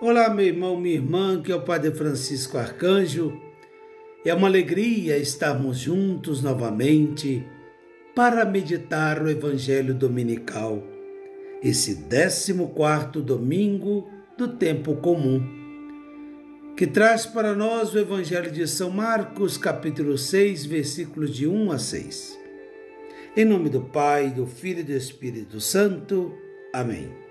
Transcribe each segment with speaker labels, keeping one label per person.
Speaker 1: Olá, meu irmão, minha irmã, que é o Padre Francisco Arcanjo. É uma alegria estarmos juntos novamente para meditar o Evangelho Dominical, esse 14 domingo do tempo comum, que traz para nós o Evangelho de São Marcos, capítulo 6, versículos de 1 a 6. Em nome do Pai, do Filho e do Espírito Santo. Amém.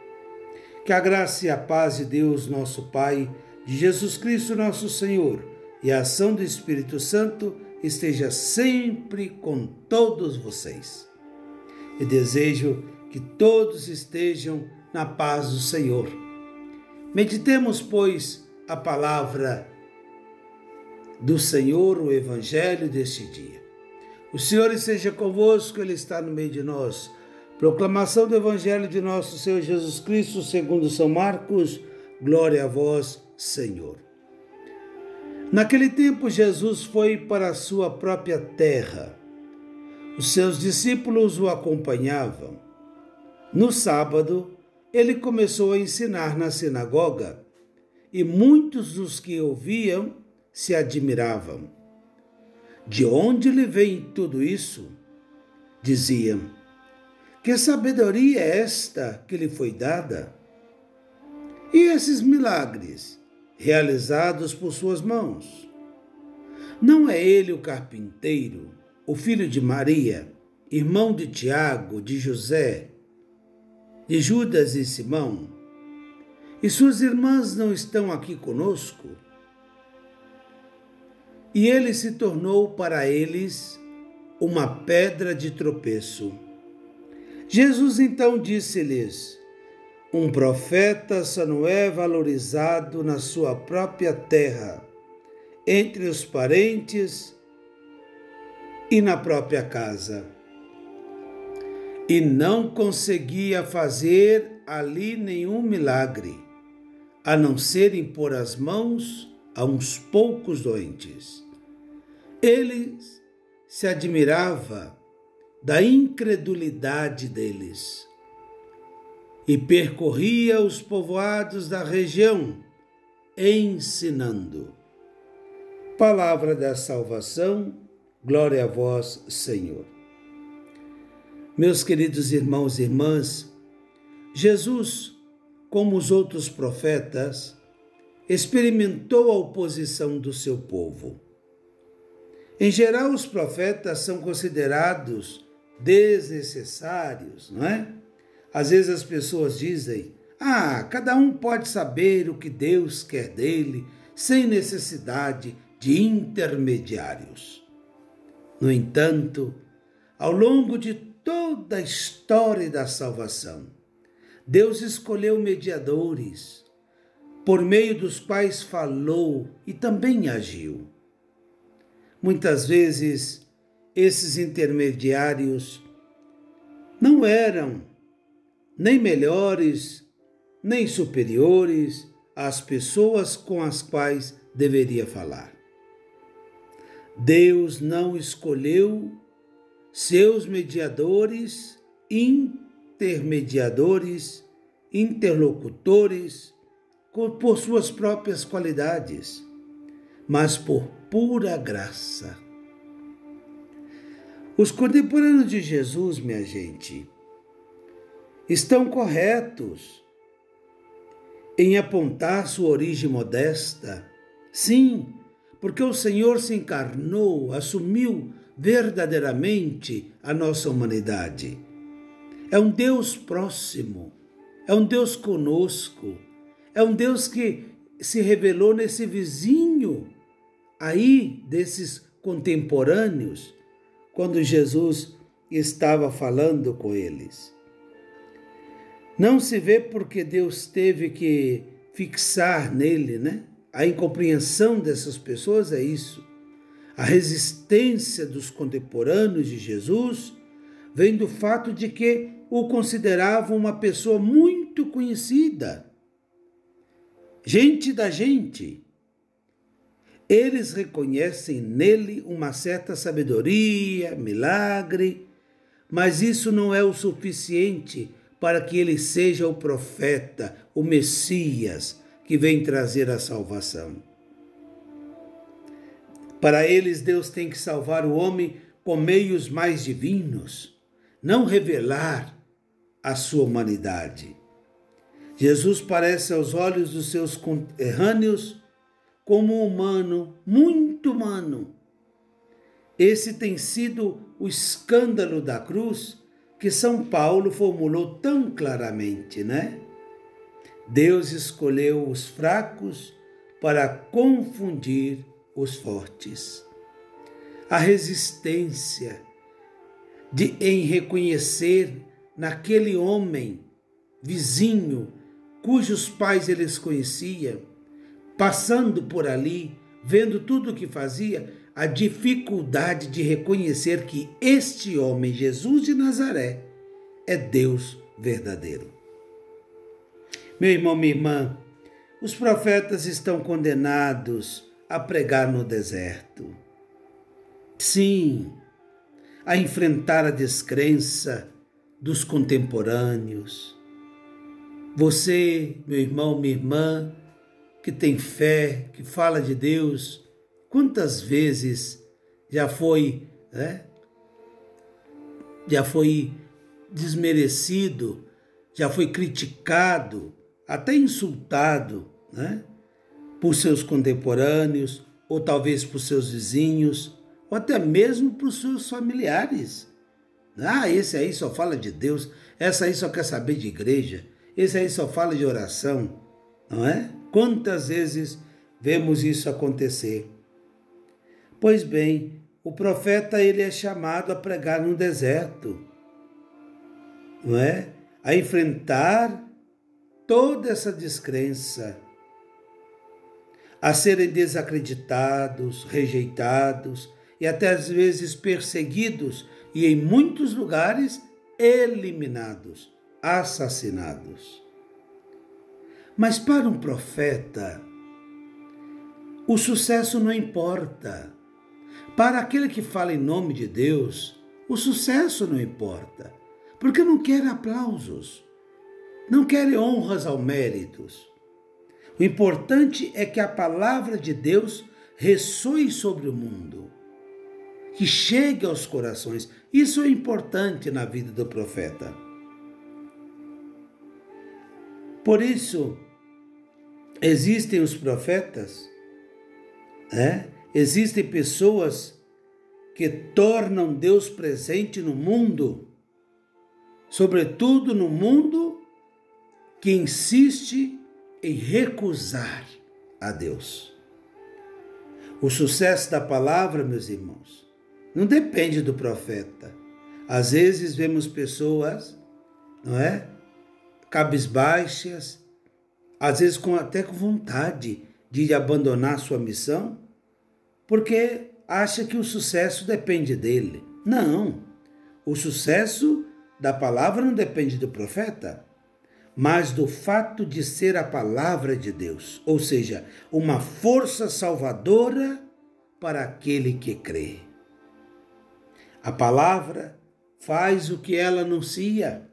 Speaker 1: Que a graça e a paz de Deus, nosso Pai, de Jesus Cristo, nosso Senhor, e a ação do Espírito Santo esteja sempre com todos vocês. E desejo que todos estejam na paz do Senhor. Meditemos, pois, a palavra do Senhor, o Evangelho deste dia. O Senhor esteja convosco, Ele está no meio de nós. Proclamação do Evangelho de nosso Senhor Jesus Cristo, segundo São Marcos. Glória a vós, Senhor. Naquele tempo, Jesus foi para a sua própria terra. Os seus discípulos o acompanhavam. No sábado, ele começou a ensinar na sinagoga e muitos dos que ouviam se admiravam. De onde lhe vem tudo isso? Diziam que sabedoria é esta que lhe foi dada? E esses milagres realizados por suas mãos? Não é ele o carpinteiro, o filho de Maria, irmão de Tiago, de José, de Judas e Simão? E suas irmãs não estão aqui conosco? E ele se tornou para eles uma pedra de tropeço Jesus então disse-lhes: Um profeta só não é valorizado na sua própria terra, entre os parentes e na própria casa. E não conseguia fazer ali nenhum milagre, a não ser impor as mãos a uns poucos doentes. Ele se admirava da incredulidade deles. E percorria os povoados da região, ensinando. Palavra da salvação, glória a vós, Senhor. Meus queridos irmãos e irmãs, Jesus, como os outros profetas, experimentou a oposição do seu povo. Em geral, os profetas são considerados desnecessários, não é? Às vezes as pessoas dizem: ah, cada um pode saber o que Deus quer dele sem necessidade de intermediários. No entanto, ao longo de toda a história da salvação, Deus escolheu mediadores por meio dos quais falou e também agiu. Muitas vezes esses intermediários não eram nem melhores, nem superiores às pessoas com as quais deveria falar. Deus não escolheu seus mediadores, intermediadores, interlocutores por suas próprias qualidades, mas por pura graça. Os contemporâneos de Jesus, minha gente, estão corretos em apontar sua origem modesta. Sim, porque o Senhor se encarnou, assumiu verdadeiramente a nossa humanidade. É um Deus próximo, é um Deus conosco, é um Deus que se revelou nesse vizinho aí desses contemporâneos quando Jesus estava falando com eles. Não se vê porque Deus teve que fixar nele, né? A incompreensão dessas pessoas é isso. A resistência dos contemporâneos de Jesus vem do fato de que o consideravam uma pessoa muito conhecida. Gente da gente. Eles reconhecem nele uma certa sabedoria, milagre, mas isso não é o suficiente para que ele seja o profeta, o Messias, que vem trazer a salvação. Para eles, Deus tem que salvar o homem com meios mais divinos, não revelar a sua humanidade. Jesus parece aos olhos dos seus conterrâneos como um humano, muito humano. Esse tem sido o escândalo da cruz que São Paulo formulou tão claramente, né? Deus escolheu os fracos para confundir os fortes. A resistência de em reconhecer naquele homem vizinho cujos pais eles conheciam, passando por ali, vendo tudo o que fazia, a dificuldade de reconhecer que este homem, Jesus de Nazaré, é Deus verdadeiro. Meu irmão, minha irmã, os profetas estão condenados a pregar no deserto. Sim, a enfrentar a descrença dos contemporâneos. Você, meu irmão, minha irmã, que tem fé, que fala de Deus, quantas vezes já foi, né? Já foi desmerecido, já foi criticado, até insultado, né? por seus contemporâneos, ou talvez por seus vizinhos, ou até mesmo por seus familiares. Ah, esse aí só fala de Deus, essa aí só quer saber de igreja, esse aí só fala de oração, não é? Quantas vezes vemos isso acontecer? Pois bem, o profeta ele é chamado a pregar no deserto, não é? A enfrentar toda essa descrença, a serem desacreditados, rejeitados e até às vezes perseguidos e em muitos lugares eliminados, assassinados. Mas para um profeta, o sucesso não importa. Para aquele que fala em nome de Deus, o sucesso não importa, porque não quer aplausos, não quer honras ao méritos. O importante é que a palavra de Deus ressoe sobre o mundo, que chegue aos corações. Isso é importante na vida do profeta. Por isso, existem os profetas, né? existem pessoas que tornam Deus presente no mundo, sobretudo no mundo que insiste em recusar a Deus. O sucesso da palavra, meus irmãos, não depende do profeta. Às vezes vemos pessoas, não é? Cabisbaixas, às vezes com, até com vontade de abandonar sua missão, porque acha que o sucesso depende dele. Não. O sucesso da palavra não depende do profeta mas do fato de ser a palavra de Deus, ou seja, uma força salvadora para aquele que crê. A palavra faz o que ela anuncia.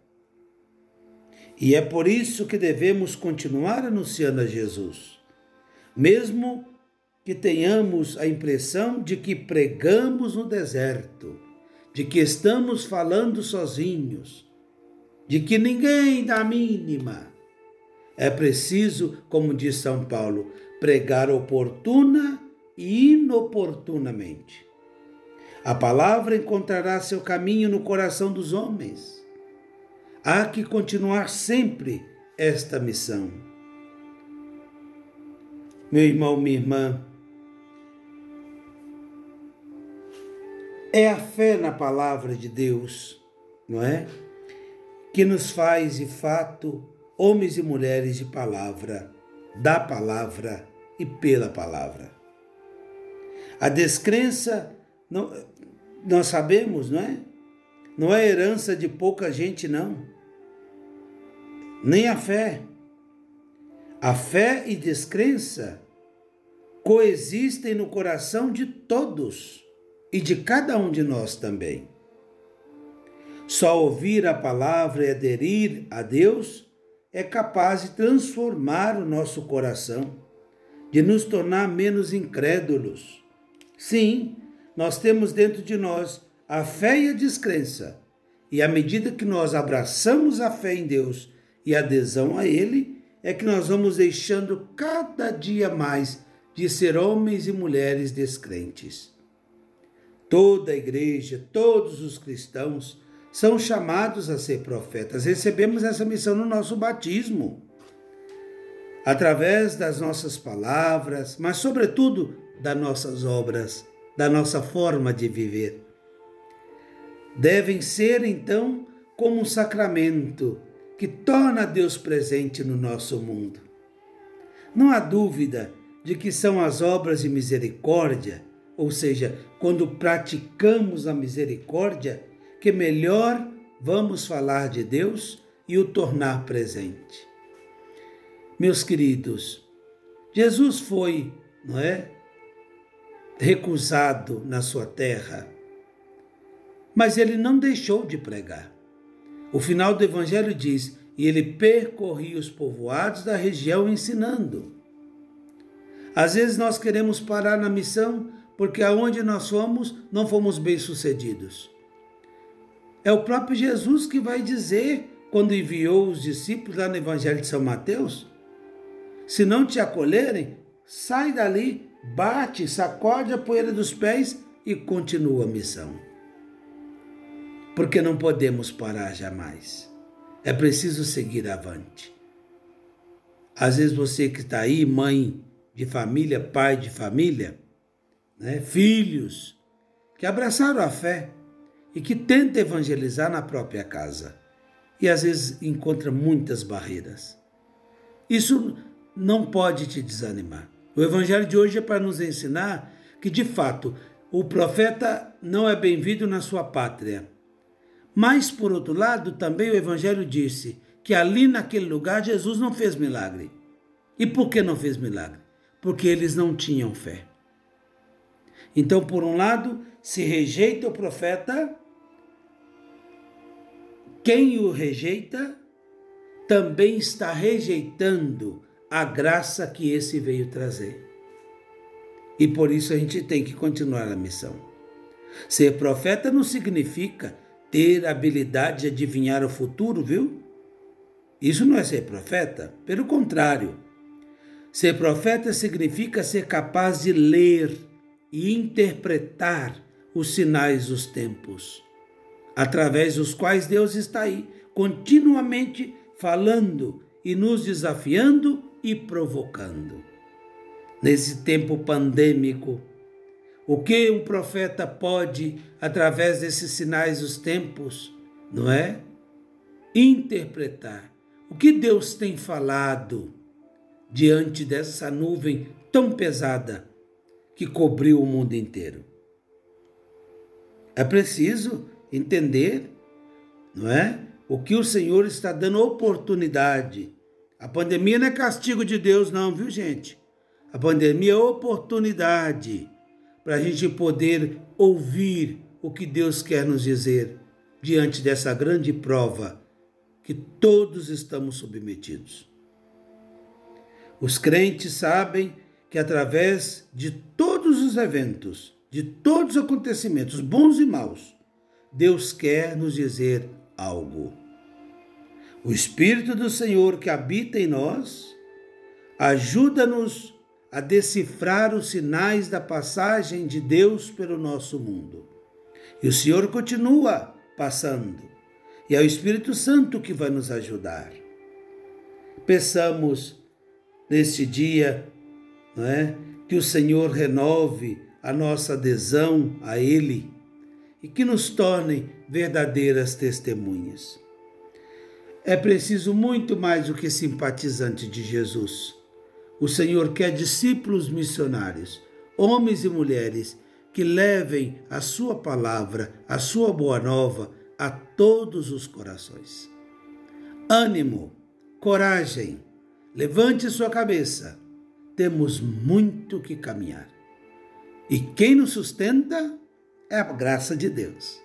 Speaker 1: E é por isso que devemos continuar anunciando a Jesus, mesmo que tenhamos a impressão de que pregamos no deserto, de que estamos falando sozinhos, de que ninguém dá mínima. É preciso, como diz São Paulo, pregar oportuna e inoportunamente. A palavra encontrará seu caminho no coração dos homens. Há que continuar sempre esta missão. Meu irmão, minha irmã, é a fé na palavra de Deus, não é? que nos faz, de fato, homens e mulheres de palavra, da palavra e pela palavra. A descrença, não, nós sabemos, não é? Não é herança de pouca gente, não. Nem a fé. A fé e descrença coexistem no coração de todos e de cada um de nós também. Só ouvir a palavra e aderir a Deus é capaz de transformar o nosso coração, de nos tornar menos incrédulos. Sim, nós temos dentro de nós a fé e a descrença. E à medida que nós abraçamos a fé em Deus e adesão a Ele, é que nós vamos deixando cada dia mais de ser homens e mulheres descrentes. Toda a igreja, todos os cristãos são chamados a ser profetas. Recebemos essa missão no nosso batismo, através das nossas palavras, mas, sobretudo, das nossas obras, da nossa forma de viver. Devem ser, então, como um sacramento que torna Deus presente no nosso mundo. Não há dúvida de que são as obras de misericórdia, ou seja, quando praticamos a misericórdia, que melhor vamos falar de Deus e o tornar presente. Meus queridos, Jesus foi, não é, recusado na sua terra, mas ele não deixou de pregar. O final do evangelho diz: "E ele percorria os povoados da região ensinando". Às vezes nós queremos parar na missão porque aonde nós fomos não fomos bem-sucedidos. É o próprio Jesus que vai dizer quando enviou os discípulos lá no Evangelho de São Mateus: se não te acolherem, sai dali, bate, sacode a poeira dos pés e continua a missão. Porque não podemos parar jamais. É preciso seguir avante. Às vezes você que está aí, mãe de família, pai de família, né, filhos, que abraçaram a fé e que tenta evangelizar na própria casa. E às vezes encontra muitas barreiras. Isso não pode te desanimar. O evangelho de hoje é para nos ensinar que, de fato, o profeta não é bem-vindo na sua pátria. Mas, por outro lado, também o evangelho disse que ali naquele lugar Jesus não fez milagre. E por que não fez milagre? Porque eles não tinham fé. Então, por um lado, se rejeita o profeta, quem o rejeita também está rejeitando a graça que esse veio trazer. E por isso a gente tem que continuar a missão. Ser profeta não significa ter habilidade de adivinhar o futuro, viu? Isso não é ser profeta, pelo contrário. Ser profeta significa ser capaz de ler e interpretar os sinais dos tempos, através dos quais Deus está aí, continuamente falando e nos desafiando e provocando. Nesse tempo pandêmico, o que um profeta pode, através desses sinais dos tempos, não é? Interpretar. O que Deus tem falado diante dessa nuvem tão pesada que cobriu o mundo inteiro. É preciso entender, não é? O que o Senhor está dando oportunidade. A pandemia não é castigo de Deus, não, viu, gente? A pandemia é oportunidade para a gente poder ouvir o que Deus quer nos dizer diante dessa grande prova que todos estamos submetidos. Os crentes sabem que através de todos os eventos, de todos os acontecimentos, bons e maus, Deus quer nos dizer algo. O Espírito do Senhor que habita em nós ajuda-nos a decifrar os sinais da passagem de Deus pelo nosso mundo. E o Senhor continua passando, e é o Espírito Santo que vai nos ajudar. Peçamos neste dia não é? Que o Senhor renove a nossa adesão a Ele e que nos torne verdadeiras testemunhas. É preciso muito mais do que simpatizante de Jesus. O Senhor quer discípulos missionários, homens e mulheres que levem a sua palavra, a sua boa nova a todos os corações. Ânimo, coragem, levante sua cabeça temos muito que caminhar. E quem nos sustenta é a graça de Deus.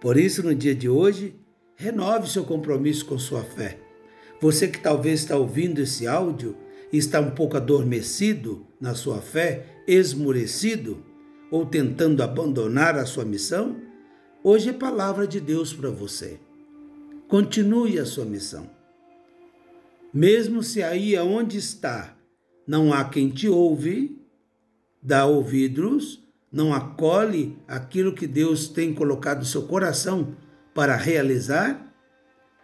Speaker 1: Por isso, no dia de hoje, renove seu compromisso com sua fé. Você que talvez está ouvindo esse áudio está um pouco adormecido na sua fé, esmurecido ou tentando abandonar a sua missão, hoje é palavra de Deus para você. Continue a sua missão. Mesmo se aí aonde está não há quem te ouve, dá ouvidos, não acolhe aquilo que Deus tem colocado no seu coração para realizar,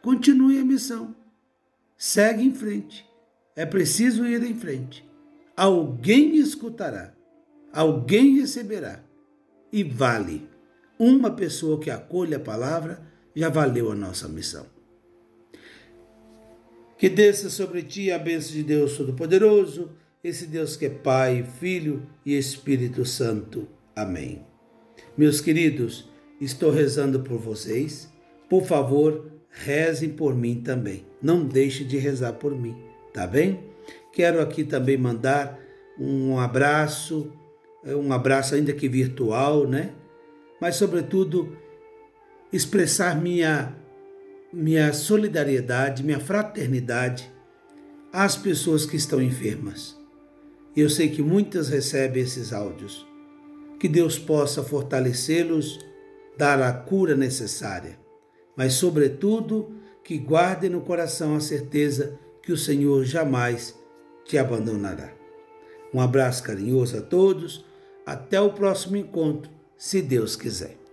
Speaker 1: continue a missão. Segue em frente. É preciso ir em frente. Alguém escutará, alguém receberá. E vale. Uma pessoa que acolhe a palavra já valeu a nossa missão. Que desça sobre ti a bênção de Deus Todo-Poderoso, esse Deus que é Pai, Filho e Espírito Santo. Amém. Meus queridos, estou rezando por vocês. Por favor, rezem por mim também. Não deixe de rezar por mim, tá bem? Quero aqui também mandar um abraço, um abraço ainda que virtual, né? Mas sobretudo expressar minha minha solidariedade, minha fraternidade às pessoas que estão enfermas. Eu sei que muitas recebem esses áudios. Que Deus possa fortalecê-los, dar a cura necessária mas, sobretudo, que guarde no coração a certeza que o Senhor jamais te abandonará. Um abraço carinhoso a todos, até o próximo encontro, se Deus quiser.